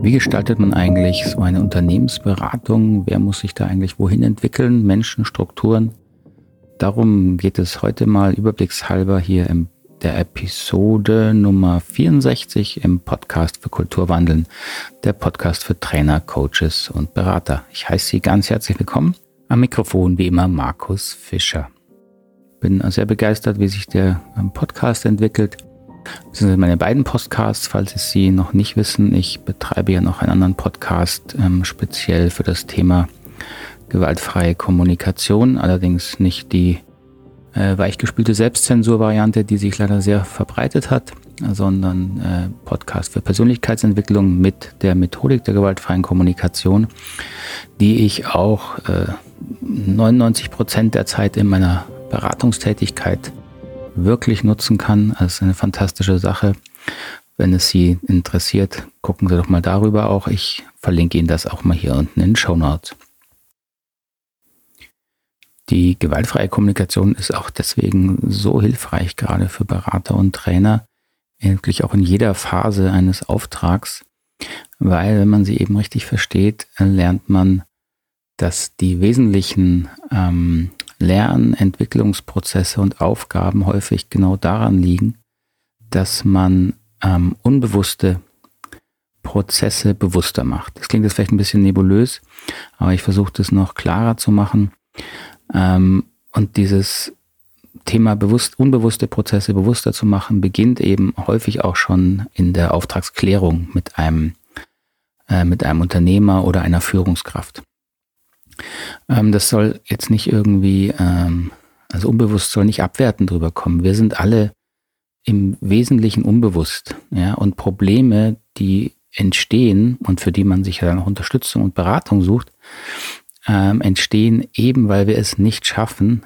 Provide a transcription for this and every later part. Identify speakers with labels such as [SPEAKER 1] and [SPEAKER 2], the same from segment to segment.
[SPEAKER 1] Wie gestaltet man eigentlich so eine Unternehmensberatung? Wer muss sich da eigentlich wohin entwickeln? Menschen, Strukturen? Darum geht es heute mal überblickshalber hier in der Episode Nummer 64 im Podcast für Kulturwandeln, der Podcast für Trainer, Coaches und Berater. Ich heiße Sie ganz herzlich willkommen. Am Mikrofon wie immer Markus Fischer. Bin sehr begeistert, wie sich der Podcast entwickelt. Das sind meine beiden Podcasts, falls Sie sie noch nicht wissen. Ich betreibe ja noch einen anderen Podcast, ähm, speziell für das Thema gewaltfreie Kommunikation, allerdings nicht die äh, weichgespülte Selbstzensur-Variante, die sich leider sehr verbreitet hat, sondern äh, Podcast für Persönlichkeitsentwicklung mit der Methodik der gewaltfreien Kommunikation, die ich auch äh, 99 Prozent der Zeit in meiner Beratungstätigkeit wirklich nutzen kann. Das ist eine fantastische Sache. Wenn es Sie interessiert, gucken Sie doch mal darüber auch. Ich verlinke Ihnen das auch mal hier unten in den Show Notes. Die gewaltfreie Kommunikation ist auch deswegen so hilfreich, gerade für Berater und Trainer, wirklich auch in jeder Phase eines Auftrags, weil wenn man sie eben richtig versteht, lernt man, dass die wesentlichen ähm, Lern-, Entwicklungsprozesse und Aufgaben häufig genau daran liegen, dass man ähm, unbewusste Prozesse bewusster macht. Das klingt jetzt vielleicht ein bisschen nebulös, aber ich versuche das noch klarer zu machen. Ähm, und dieses Thema bewusst, unbewusste Prozesse bewusster zu machen, beginnt eben häufig auch schon in der Auftragsklärung mit einem, äh, mit einem Unternehmer oder einer Führungskraft. Ähm, das soll jetzt nicht irgendwie, ähm, also unbewusst soll nicht abwertend drüber kommen. Wir sind alle im Wesentlichen unbewusst, ja, und Probleme, die entstehen und für die man sich ja dann auch Unterstützung und Beratung sucht, ähm, entstehen eben, weil wir es nicht schaffen,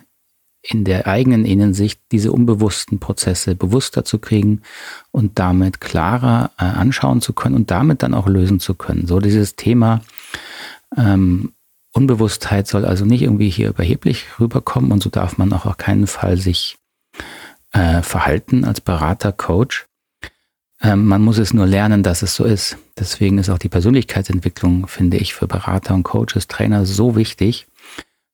[SPEAKER 1] in der eigenen Innensicht diese unbewussten Prozesse bewusster zu kriegen und damit klarer äh, anschauen zu können und damit dann auch lösen zu können. So dieses Thema ähm, Unbewusstheit soll also nicht irgendwie hier überheblich rüberkommen und so darf man auch auf keinen Fall sich äh, verhalten als Berater, Coach. Ähm, man muss es nur lernen, dass es so ist. Deswegen ist auch die Persönlichkeitsentwicklung, finde ich, für Berater und Coaches, Trainer so wichtig,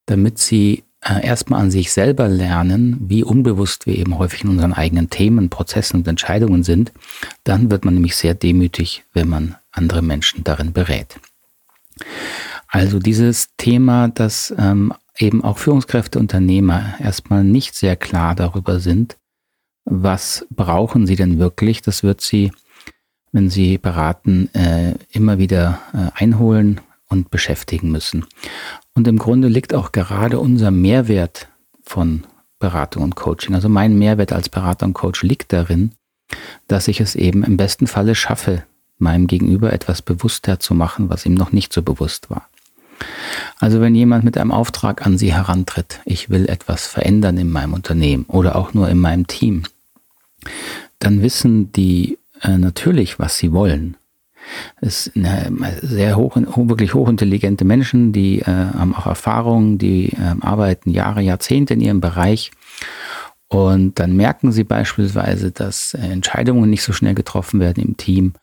[SPEAKER 1] damit sie äh, erstmal an sich selber lernen, wie unbewusst wir eben häufig in unseren eigenen Themen, Prozessen und Entscheidungen sind. Dann wird man nämlich sehr demütig, wenn man andere Menschen darin berät. Also dieses Thema, dass ähm, eben auch Führungskräfte, Unternehmer erstmal nicht sehr klar darüber sind, was brauchen sie denn wirklich, das wird sie, wenn sie beraten, äh, immer wieder äh, einholen und beschäftigen müssen. Und im Grunde liegt auch gerade unser Mehrwert von Beratung und Coaching, also mein Mehrwert als Berater und Coach liegt darin, dass ich es eben im besten Falle schaffe, meinem Gegenüber etwas bewusster zu machen, was ihm noch nicht so bewusst war. Also wenn jemand mit einem Auftrag an Sie herantritt, ich will etwas verändern in meinem Unternehmen oder auch nur in meinem Team, dann wissen die äh, natürlich, was sie wollen. Es sind äh, sehr hoch, wirklich hochintelligente Menschen, die äh, haben auch Erfahrung, die äh, arbeiten Jahre, Jahrzehnte in ihrem Bereich. Und dann merken sie beispielsweise, dass Entscheidungen nicht so schnell getroffen werden im Team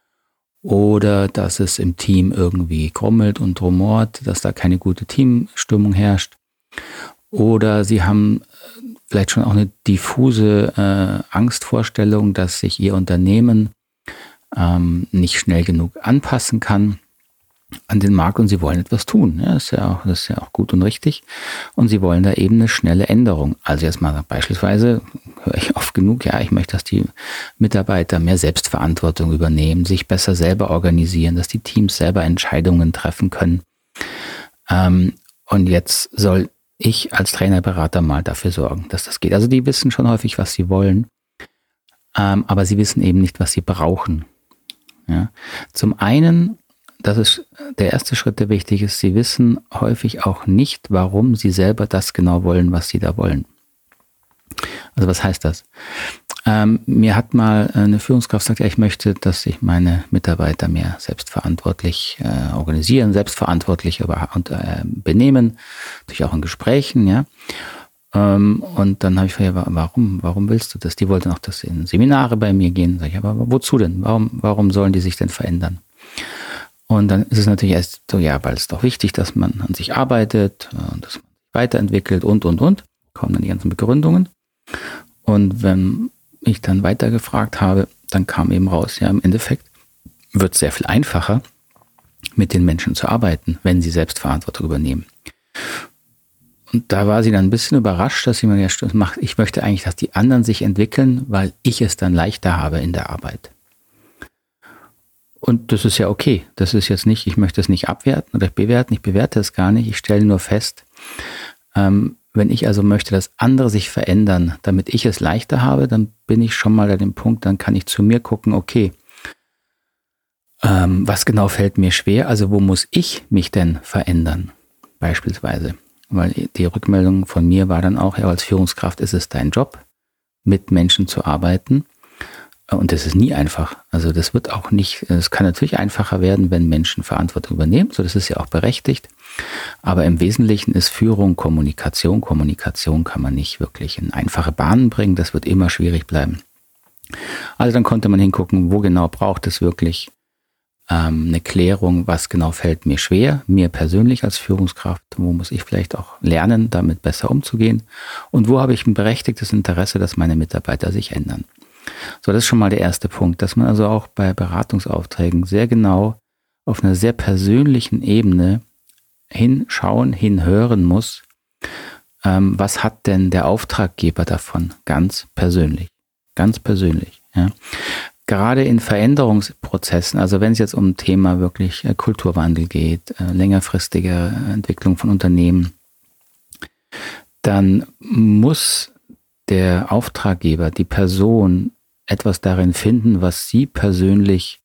[SPEAKER 1] oder dass es im Team irgendwie krummelt und rumort, dass da keine gute Teamstimmung herrscht. Oder sie haben äh, vielleicht schon auch eine diffuse äh, Angstvorstellung, dass sich ihr Unternehmen ähm, nicht schnell genug anpassen kann an den Markt und sie wollen etwas tun. Ja, das, ist ja auch, das ist ja auch gut und richtig. Und sie wollen da eben eine schnelle Änderung. Also jetzt mal beispielsweise höre ich oft genug, ja, ich möchte, dass die Mitarbeiter mehr Selbstverantwortung übernehmen, sich besser selber organisieren, dass die Teams selber Entscheidungen treffen können. Ähm, und jetzt soll ich als Trainerberater mal dafür sorgen, dass das geht. Also die wissen schon häufig, was sie wollen, ähm, aber sie wissen eben nicht, was sie brauchen. Ja. Zum einen das ist der erste Schritt, der wichtig ist. Sie wissen häufig auch nicht, warum sie selber das genau wollen, was sie da wollen. Also was heißt das? Ähm, mir hat mal eine Führungskraft gesagt, ja, ich möchte, dass sich meine Mitarbeiter mehr selbstverantwortlich äh, organisieren, selbstverantwortlich aber, und äh, benehmen, natürlich auch in Gesprächen, ja. Ähm, und dann habe ich gefragt, warum, warum willst du das? Die wollten auch, dass sie in Seminare bei mir gehen. Sag ich, aber wozu denn? Warum, warum sollen die sich denn verändern? Und dann ist es natürlich erst so, ja, weil es doch wichtig, dass man an sich arbeitet, äh, dass man sich weiterentwickelt und, und, und. Kommen dann die ganzen Begründungen. Und wenn ich dann weitergefragt habe, dann kam eben raus, ja, im Endeffekt wird es sehr viel einfacher, mit den Menschen zu arbeiten, wenn sie selbst Verantwortung übernehmen. Und da war sie dann ein bisschen überrascht, dass sie mir ja macht, ich möchte eigentlich, dass die anderen sich entwickeln, weil ich es dann leichter habe in der Arbeit. Und das ist ja okay. Das ist jetzt nicht, ich möchte es nicht abwerten oder bewerten, ich bewerte es gar nicht. Ich stelle nur fest, ähm, wenn ich also möchte, dass andere sich verändern, damit ich es leichter habe, dann bin ich schon mal an dem Punkt, dann kann ich zu mir gucken, okay, ähm, was genau fällt mir schwer? Also wo muss ich mich denn verändern? Beispielsweise. Weil die Rückmeldung von mir war dann auch, ja, als Führungskraft ist es dein Job, mit Menschen zu arbeiten. Und das ist nie einfach. Also das wird auch nicht, es kann natürlich einfacher werden, wenn Menschen Verantwortung übernehmen. So, das ist ja auch berechtigt. Aber im Wesentlichen ist Führung Kommunikation. Kommunikation kann man nicht wirklich in einfache Bahnen bringen. Das wird immer schwierig bleiben. Also dann konnte man hingucken, wo genau braucht es wirklich ähm, eine Klärung, was genau fällt mir schwer, mir persönlich als Führungskraft, wo muss ich vielleicht auch lernen, damit besser umzugehen und wo habe ich ein berechtigtes Interesse, dass meine Mitarbeiter sich ändern. So, das ist schon mal der erste Punkt, dass man also auch bei Beratungsaufträgen sehr genau auf einer sehr persönlichen Ebene hinschauen, hinhören muss, ähm, was hat denn der Auftraggeber davon, ganz persönlich, ganz persönlich. Ja gerade in Veränderungsprozessen, also wenn es jetzt um Thema wirklich äh, Kulturwandel geht, äh, längerfristige Entwicklung von Unternehmen, dann muss der Auftraggeber, die Person etwas darin finden, was sie persönlich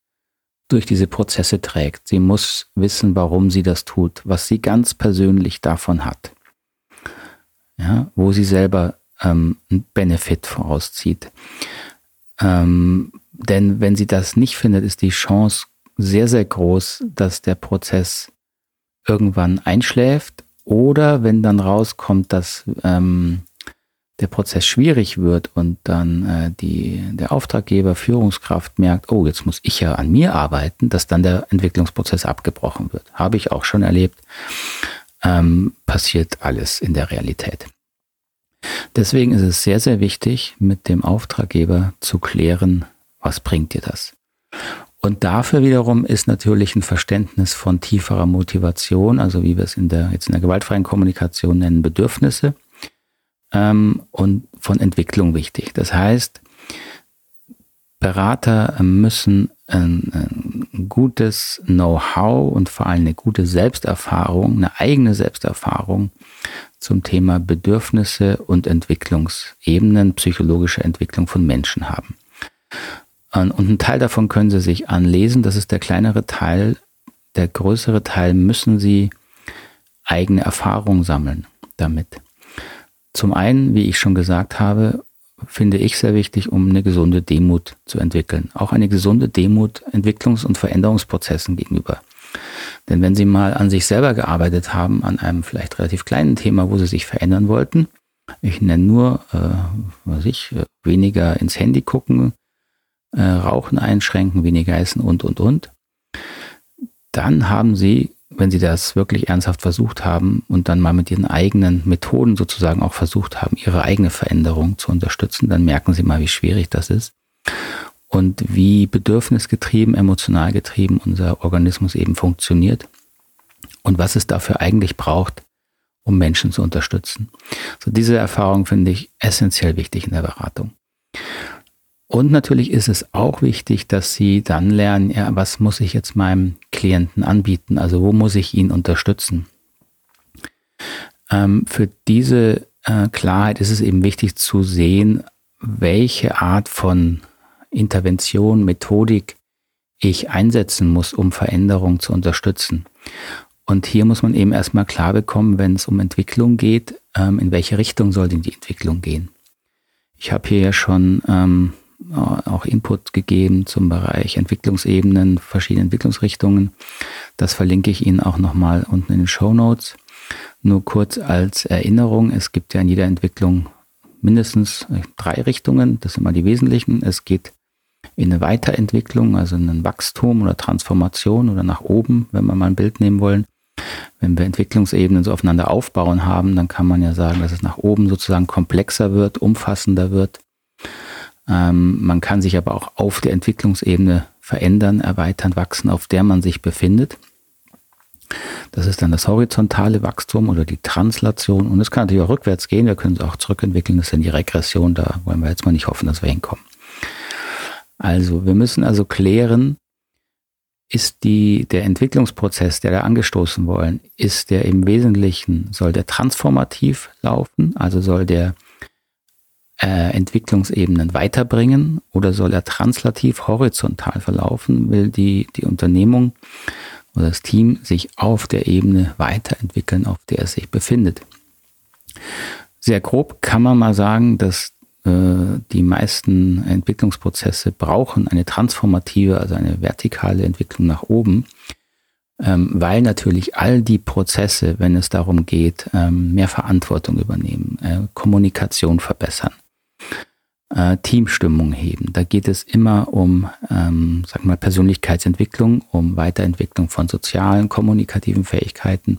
[SPEAKER 1] durch diese Prozesse trägt. Sie muss wissen, warum sie das tut, was sie ganz persönlich davon hat. Ja, wo sie selber ähm, einen Benefit vorauszieht. Ähm, denn wenn sie das nicht findet, ist die Chance sehr, sehr groß, dass der Prozess irgendwann einschläft oder wenn dann rauskommt, dass ähm, der Prozess schwierig wird und dann äh, die, der Auftraggeber, Führungskraft merkt, oh, jetzt muss ich ja an mir arbeiten, dass dann der Entwicklungsprozess abgebrochen wird. Habe ich auch schon erlebt. Ähm, passiert alles in der Realität. Deswegen ist es sehr, sehr wichtig, mit dem Auftraggeber zu klären, was bringt dir das? Und dafür wiederum ist natürlich ein Verständnis von tieferer Motivation, also wie wir es in der, jetzt in der gewaltfreien Kommunikation nennen, Bedürfnisse ähm, und von Entwicklung wichtig. Das heißt, Berater müssen ein, ein gutes Know-how und vor allem eine gute Selbsterfahrung, eine eigene Selbsterfahrung zum Thema Bedürfnisse und Entwicklungsebenen, psychologische Entwicklung von Menschen haben. Und einen Teil davon können Sie sich anlesen. Das ist der kleinere Teil. Der größere Teil müssen Sie eigene Erfahrungen sammeln damit. Zum einen, wie ich schon gesagt habe, finde ich sehr wichtig, um eine gesunde Demut zu entwickeln. Auch eine gesunde Demut Entwicklungs- und Veränderungsprozessen gegenüber. Denn wenn Sie mal an sich selber gearbeitet haben, an einem vielleicht relativ kleinen Thema, wo Sie sich verändern wollten, ich nenne nur, äh, was ich, weniger ins Handy gucken, äh, Rauchen einschränken, weniger essen und, und, und. Dann haben sie, wenn sie das wirklich ernsthaft versucht haben und dann mal mit ihren eigenen Methoden sozusagen auch versucht haben, ihre eigene Veränderung zu unterstützen, dann merken sie mal, wie schwierig das ist und wie bedürfnisgetrieben, emotional getrieben unser Organismus eben funktioniert und was es dafür eigentlich braucht, um Menschen zu unterstützen. So diese Erfahrung finde ich essentiell wichtig in der Beratung. Und natürlich ist es auch wichtig, dass Sie dann lernen, ja, was muss ich jetzt meinem Klienten anbieten? Also wo muss ich ihn unterstützen? Ähm, für diese äh, Klarheit ist es eben wichtig zu sehen, welche Art von Intervention, Methodik ich einsetzen muss, um Veränderung zu unterstützen. Und hier muss man eben erstmal klar bekommen, wenn es um Entwicklung geht, ähm, in welche Richtung soll denn die Entwicklung gehen. Ich habe hier ja schon ähm, auch Input gegeben zum Bereich Entwicklungsebenen, verschiedene Entwicklungsrichtungen. Das verlinke ich Ihnen auch nochmal unten in den Show Notes. Nur kurz als Erinnerung, es gibt ja in jeder Entwicklung mindestens drei Richtungen, das sind mal die wesentlichen. Es geht in eine Weiterentwicklung, also in ein Wachstum oder Transformation oder nach oben, wenn wir mal ein Bild nehmen wollen. Wenn wir Entwicklungsebenen so aufeinander aufbauen haben, dann kann man ja sagen, dass es nach oben sozusagen komplexer wird, umfassender wird. Ähm, man kann sich aber auch auf der Entwicklungsebene verändern, erweitern, wachsen, auf der man sich befindet. Das ist dann das horizontale Wachstum oder die Translation. Und es kann natürlich auch rückwärts gehen. Wir können es auch zurückentwickeln. Das ist dann die Regression. Da wollen wir jetzt mal nicht hoffen, dass wir hinkommen. Also, wir müssen also klären, ist die, der Entwicklungsprozess, der da angestoßen wollen, ist der im Wesentlichen, soll der transformativ laufen? Also soll der äh, Entwicklungsebenen weiterbringen oder soll er translativ horizontal verlaufen? Will die, die Unternehmung oder das Team sich auf der Ebene weiterentwickeln, auf der es sich befindet. Sehr grob kann man mal sagen, dass äh, die meisten Entwicklungsprozesse brauchen eine transformative, also eine vertikale Entwicklung nach oben, ähm, weil natürlich all die Prozesse, wenn es darum geht, ähm, mehr Verantwortung übernehmen, äh, Kommunikation verbessern, äh, Teamstimmung heben. Da geht es immer um, ähm, sag mal, Persönlichkeitsentwicklung, um Weiterentwicklung von sozialen, kommunikativen Fähigkeiten.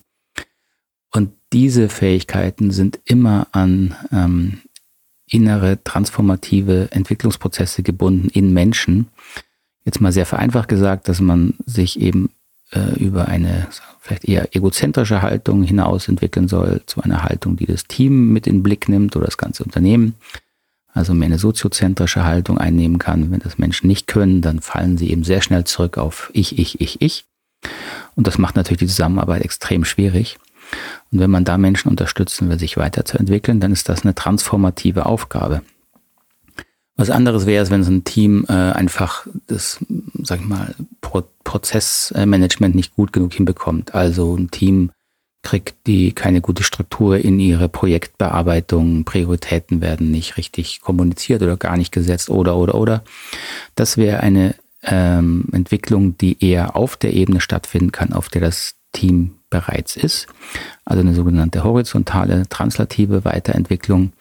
[SPEAKER 1] Und diese Fähigkeiten sind immer an ähm, innere transformative Entwicklungsprozesse gebunden in Menschen. Jetzt mal sehr vereinfacht gesagt, dass man sich eben äh, über eine vielleicht eher egozentrische Haltung hinaus entwickeln soll, zu einer Haltung, die das Team mit in den Blick nimmt oder das ganze Unternehmen also mehr eine soziozentrische Haltung einnehmen kann. Wenn das Menschen nicht können, dann fallen sie eben sehr schnell zurück auf ich, ich, ich, ich. Und das macht natürlich die Zusammenarbeit extrem schwierig. Und wenn man da Menschen unterstützen will, sich weiterzuentwickeln, dann ist das eine transformative Aufgabe. Was anderes wäre es, wenn so ein Team äh, einfach das, sag ich mal, Pro Prozessmanagement nicht gut genug hinbekommt. Also ein Team kriegt die keine gute Struktur in ihre Projektbearbeitung, Prioritäten werden nicht richtig kommuniziert oder gar nicht gesetzt oder oder oder. Das wäre eine ähm, Entwicklung, die eher auf der Ebene stattfinden kann, auf der das Team bereits ist. Also eine sogenannte horizontale, translative Weiterentwicklung,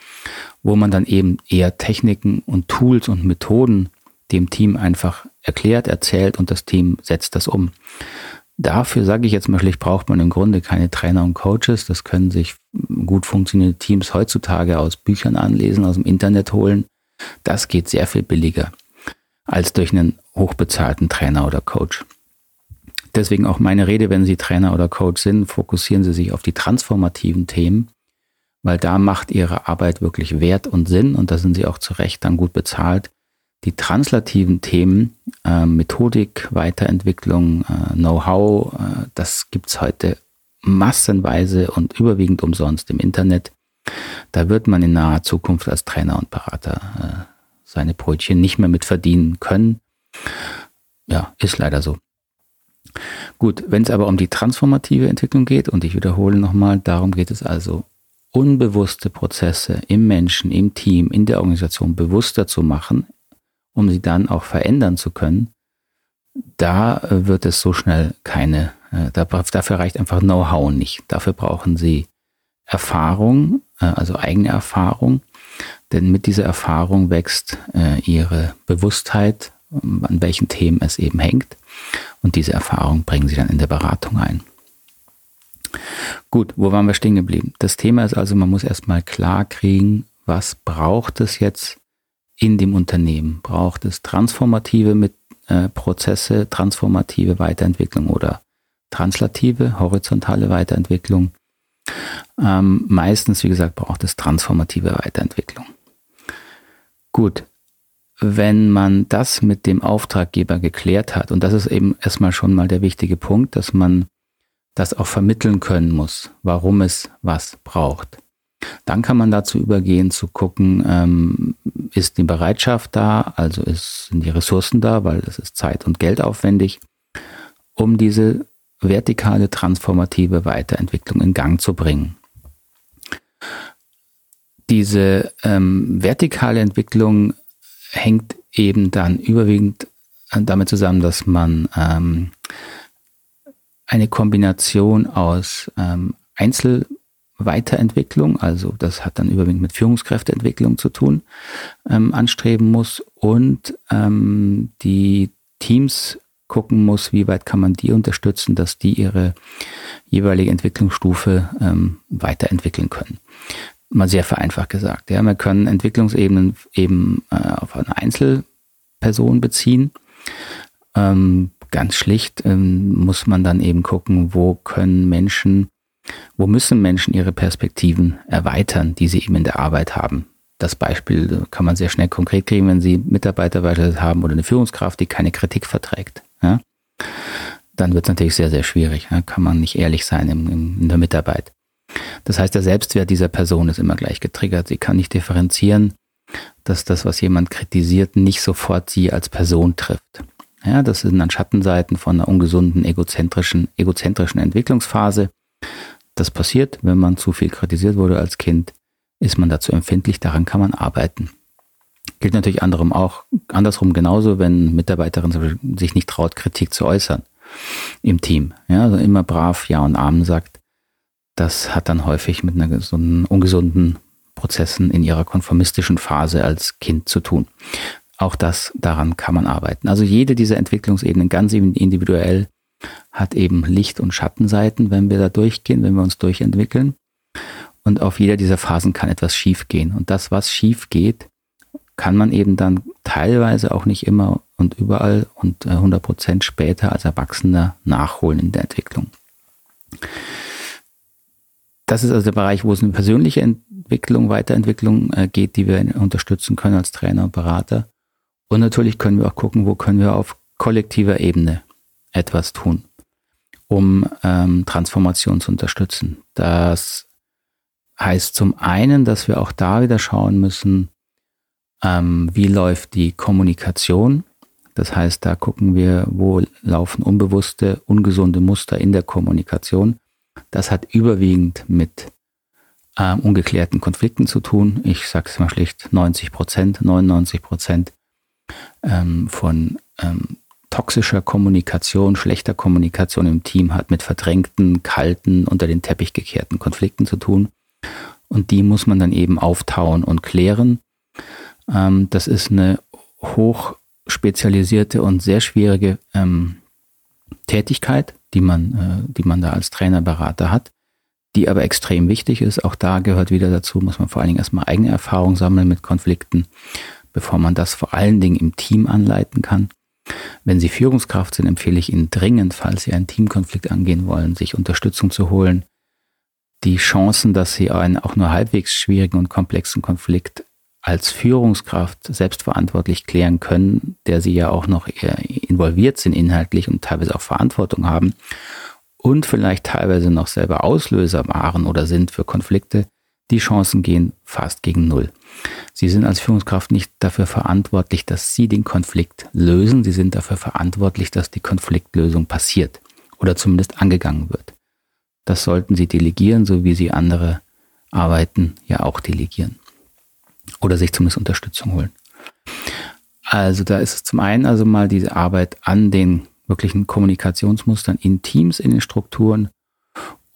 [SPEAKER 1] wo man dann eben eher Techniken und Tools und Methoden dem Team einfach erklärt, erzählt und das Team setzt das um. Dafür sage ich jetzt mal schlicht, braucht man im Grunde keine Trainer und Coaches. Das können sich gut funktionierende Teams heutzutage aus Büchern anlesen, aus dem Internet holen. Das geht sehr viel billiger als durch einen hochbezahlten Trainer oder Coach. Deswegen auch meine Rede, wenn Sie Trainer oder Coach sind, fokussieren Sie sich auf die transformativen Themen, weil da macht Ihre Arbeit wirklich Wert und Sinn und da sind Sie auch zu Recht dann gut bezahlt die translativen Themen, äh, Methodik, Weiterentwicklung, äh, Know-how, äh, das es heute massenweise und überwiegend umsonst im Internet. Da wird man in naher Zukunft als Trainer und Berater äh, seine Brötchen nicht mehr mit verdienen können. Ja, ist leider so. Gut, wenn es aber um die transformative Entwicklung geht, und ich wiederhole nochmal, darum geht es also, unbewusste Prozesse im Menschen, im Team, in der Organisation bewusster zu machen, um sie dann auch verändern zu können, da äh, wird es so schnell keine, äh, dafür reicht einfach Know-how nicht. Dafür brauchen sie Erfahrung, äh, also eigene Erfahrung, denn mit dieser Erfahrung wächst ihre Bewusstheit, ähm, an welchen Themen es eben hängt. Und diese Erfahrung bringen sie dann in der Beratung ein. Gut, wo waren wir stehen geblieben? Das Thema ist also, man muss erstmal klar kriegen, was braucht es jetzt in dem Unternehmen? Braucht es transformative mit, äh, Prozesse, transformative Weiterentwicklung oder translative, horizontale Weiterentwicklung? Ähm, meistens, wie gesagt, braucht es transformative Weiterentwicklung. Gut, wenn man das mit dem Auftraggeber geklärt hat, und das ist eben erstmal schon mal der wichtige Punkt, dass man das auch vermitteln können muss, warum es was braucht. Dann kann man dazu übergehen zu gucken, ähm, ist die Bereitschaft da, also ist, sind die Ressourcen da, weil es ist Zeit und Geld aufwendig, um diese vertikale transformative Weiterentwicklung in Gang zu bringen. Diese ähm, vertikale Entwicklung hängt eben dann überwiegend damit zusammen, dass man ähm, eine Kombination aus ähm, Einzel Weiterentwicklung, also das hat dann überwiegend mit Führungskräfteentwicklung zu tun, ähm, anstreben muss und ähm, die Teams gucken muss, wie weit kann man die unterstützen, dass die ihre jeweilige Entwicklungsstufe ähm, weiterentwickeln können. Mal sehr vereinfacht gesagt. Ja, wir können Entwicklungsebenen eben äh, auf eine Einzelperson beziehen. Ähm, ganz schlicht ähm, muss man dann eben gucken, wo können Menschen, wo müssen Menschen ihre Perspektiven erweitern, die sie eben in der Arbeit haben. Das Beispiel kann man sehr schnell konkret kriegen, wenn Sie Mitarbeiter haben oder eine Führungskraft, die keine Kritik verträgt. Ja? Dann wird es natürlich sehr, sehr schwierig. Ja? Kann man nicht ehrlich sein in, in der Mitarbeit. Das heißt, der Selbstwert dieser Person ist immer gleich getriggert. Sie kann nicht differenzieren, dass das, was jemand kritisiert, nicht sofort sie als Person trifft. Ja, das sind dann Schattenseiten von einer ungesunden, egozentrischen, egozentrischen Entwicklungsphase. Das passiert, wenn man zu viel kritisiert wurde als Kind, ist man dazu empfindlich, daran kann man arbeiten. Gilt natürlich anderem auch, andersrum genauso, wenn Mitarbeiterin sich nicht traut, Kritik zu äußern im Team. Ja, also immer brav Ja und Amen sagt. Das hat dann häufig mit einer gesunden, ungesunden Prozessen in ihrer konformistischen Phase als Kind zu tun. Auch das, daran kann man arbeiten. Also jede dieser Entwicklungsebenen ganz individuell hat eben Licht- und Schattenseiten, wenn wir da durchgehen, wenn wir uns durchentwickeln. Und auf jeder dieser Phasen kann etwas schief gehen. Und das, was schief geht, kann man eben dann teilweise auch nicht immer und überall und 100 äh, Prozent später als Erwachsener nachholen in der Entwicklung. Das ist also der Bereich, wo es eine persönliche Entwicklung, Weiterentwicklung äh, geht, die wir unterstützen können als Trainer und Berater. Und natürlich können wir auch gucken, wo können wir auf kollektiver Ebene etwas tun, um ähm, Transformation zu unterstützen. Das heißt zum einen, dass wir auch da wieder schauen müssen, ähm, wie läuft die Kommunikation. Das heißt, da gucken wir, wo laufen unbewusste, ungesunde Muster in der Kommunikation. Das hat überwiegend mit ähm, ungeklärten Konflikten zu tun. Ich sage es mal schlicht, 90 Prozent, 99 Prozent ähm, von ähm, toxischer Kommunikation, schlechter Kommunikation im Team hat mit verdrängten, kalten, unter den Teppich gekehrten Konflikten zu tun. Und die muss man dann eben auftauen und klären. Ähm, das ist eine hoch spezialisierte und sehr schwierige ähm, Tätigkeit, die man, äh, die man da als Trainerberater hat, die aber extrem wichtig ist. Auch da gehört wieder dazu, muss man vor allen Dingen erstmal eigene Erfahrung sammeln mit Konflikten bevor man das vor allen Dingen im Team anleiten kann. Wenn Sie Führungskraft sind, empfehle ich Ihnen dringend, falls Sie einen Teamkonflikt angehen wollen, sich Unterstützung zu holen. Die Chancen, dass Sie einen auch nur halbwegs schwierigen und komplexen Konflikt als Führungskraft selbstverantwortlich klären können, der Sie ja auch noch involviert sind inhaltlich und teilweise auch Verantwortung haben und vielleicht teilweise noch selber Auslöser waren oder sind für Konflikte, die Chancen gehen fast gegen Null. Sie sind als Führungskraft nicht dafür verantwortlich, dass Sie den Konflikt lösen. Sie sind dafür verantwortlich, dass die Konfliktlösung passiert oder zumindest angegangen wird. Das sollten Sie delegieren, so wie Sie andere Arbeiten ja auch delegieren. Oder sich zumindest Unterstützung holen. Also da ist es zum einen also mal diese Arbeit an den wirklichen Kommunikationsmustern in Teams, in den Strukturen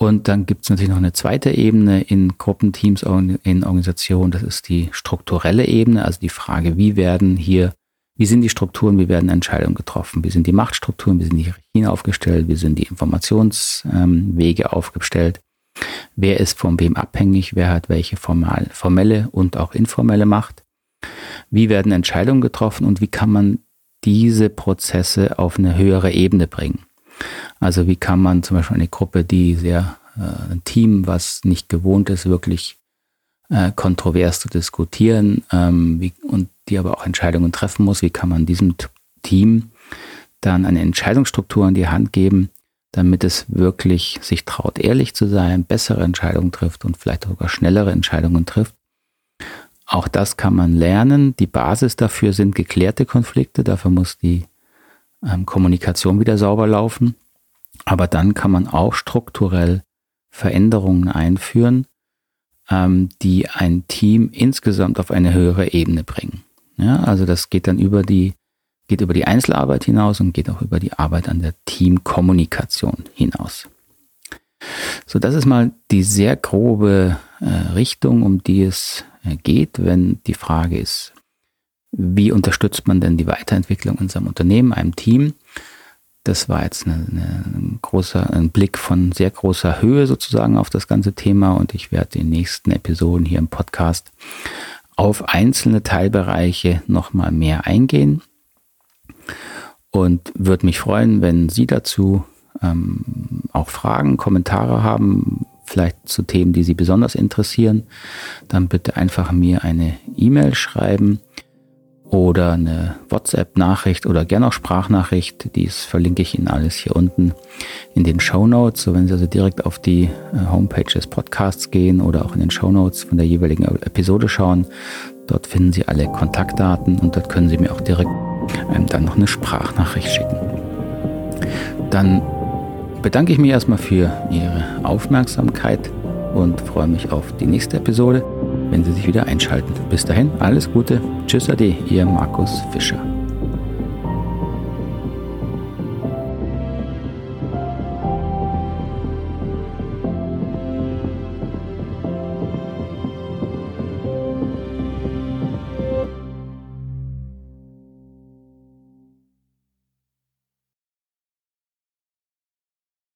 [SPEAKER 1] und dann gibt es natürlich noch eine zweite Ebene in Gruppenteams, in Organisationen. Das ist die strukturelle Ebene, also die Frage, wie werden hier, wie sind die Strukturen, wie werden Entscheidungen getroffen, wie sind die Machtstrukturen, wie sind die Hierarchien aufgestellt, wie sind die Informationswege ähm, aufgestellt, wer ist von wem abhängig, wer hat welche formal, formelle und auch informelle Macht, wie werden Entscheidungen getroffen und wie kann man diese Prozesse auf eine höhere Ebene bringen. Also wie kann man zum Beispiel eine Gruppe, die sehr, äh, ein Team, was nicht gewohnt ist, wirklich äh, kontrovers zu diskutieren ähm, wie, und die aber auch Entscheidungen treffen muss, wie kann man diesem Team dann eine Entscheidungsstruktur in die Hand geben, damit es wirklich sich traut, ehrlich zu sein, bessere Entscheidungen trifft und vielleicht sogar schnellere Entscheidungen trifft. Auch das kann man lernen. Die Basis dafür sind geklärte Konflikte. Dafür muss die ähm, Kommunikation wieder sauber laufen. Aber dann kann man auch strukturell Veränderungen einführen, ähm, die ein Team insgesamt auf eine höhere Ebene bringen. Ja, also das geht dann über die, geht über die Einzelarbeit hinaus und geht auch über die Arbeit an der Teamkommunikation hinaus. So, das ist mal die sehr grobe äh, Richtung, um die es äh, geht, wenn die Frage ist, wie unterstützt man denn die Weiterentwicklung in seinem Unternehmen, einem Team? Das war jetzt eine, eine, ein großer ein Blick von sehr großer Höhe sozusagen auf das ganze Thema und ich werde in den nächsten Episoden hier im Podcast auf einzelne Teilbereiche nochmal mehr eingehen und würde mich freuen, wenn Sie dazu ähm, auch Fragen, Kommentare haben, vielleicht zu Themen, die Sie besonders interessieren, dann bitte einfach mir eine E-Mail schreiben oder eine WhatsApp-Nachricht oder gerne auch Sprachnachricht. Dies verlinke ich Ihnen alles hier unten in den Show Notes. So wenn Sie also direkt auf die äh, Homepage des Podcasts gehen oder auch in den Show Notes von der jeweiligen Episode schauen, dort finden Sie alle Kontaktdaten und dort können Sie mir auch direkt ähm, dann noch eine Sprachnachricht schicken. Dann bedanke ich mich erstmal für Ihre Aufmerksamkeit und freue mich auf die nächste Episode, wenn Sie sich wieder einschalten. Bis dahin, alles Gute. Tschüss, Ade, Ihr Markus Fischer.